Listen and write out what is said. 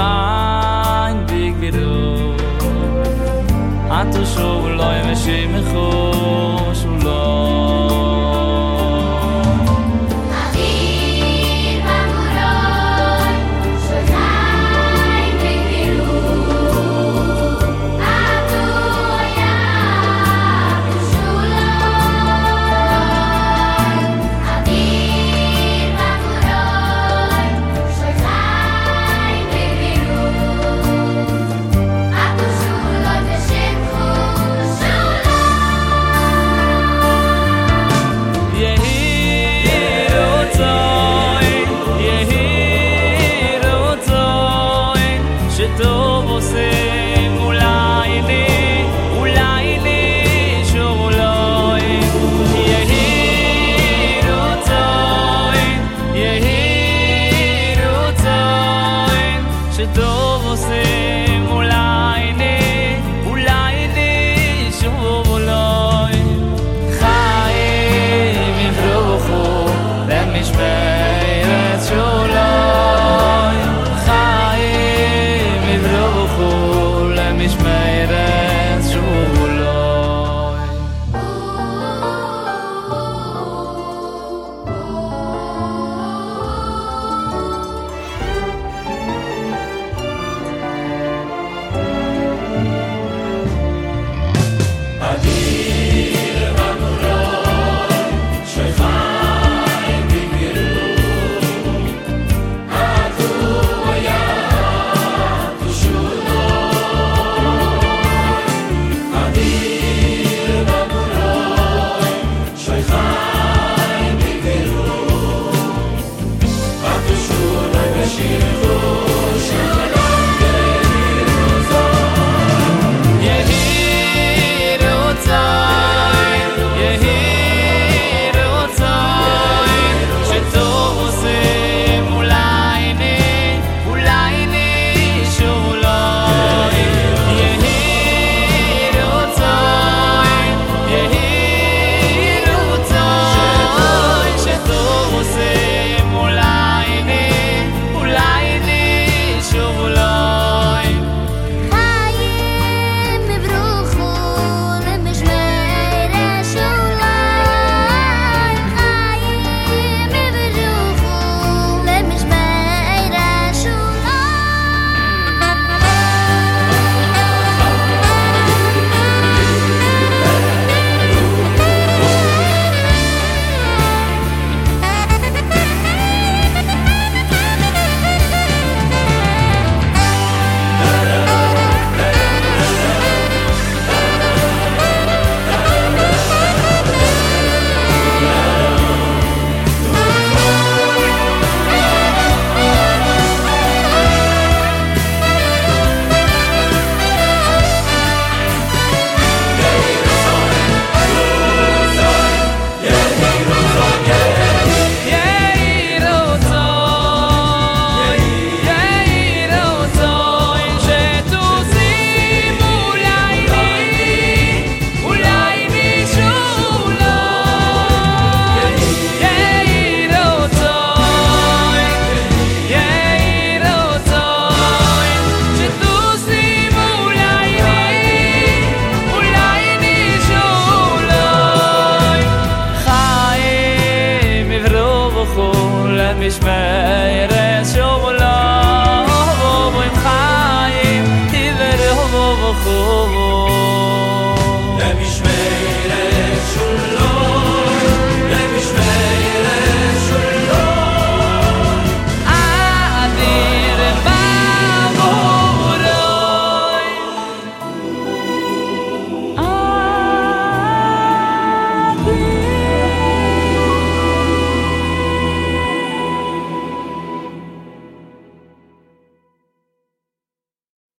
kein Weg wie du. Hat du schon leu,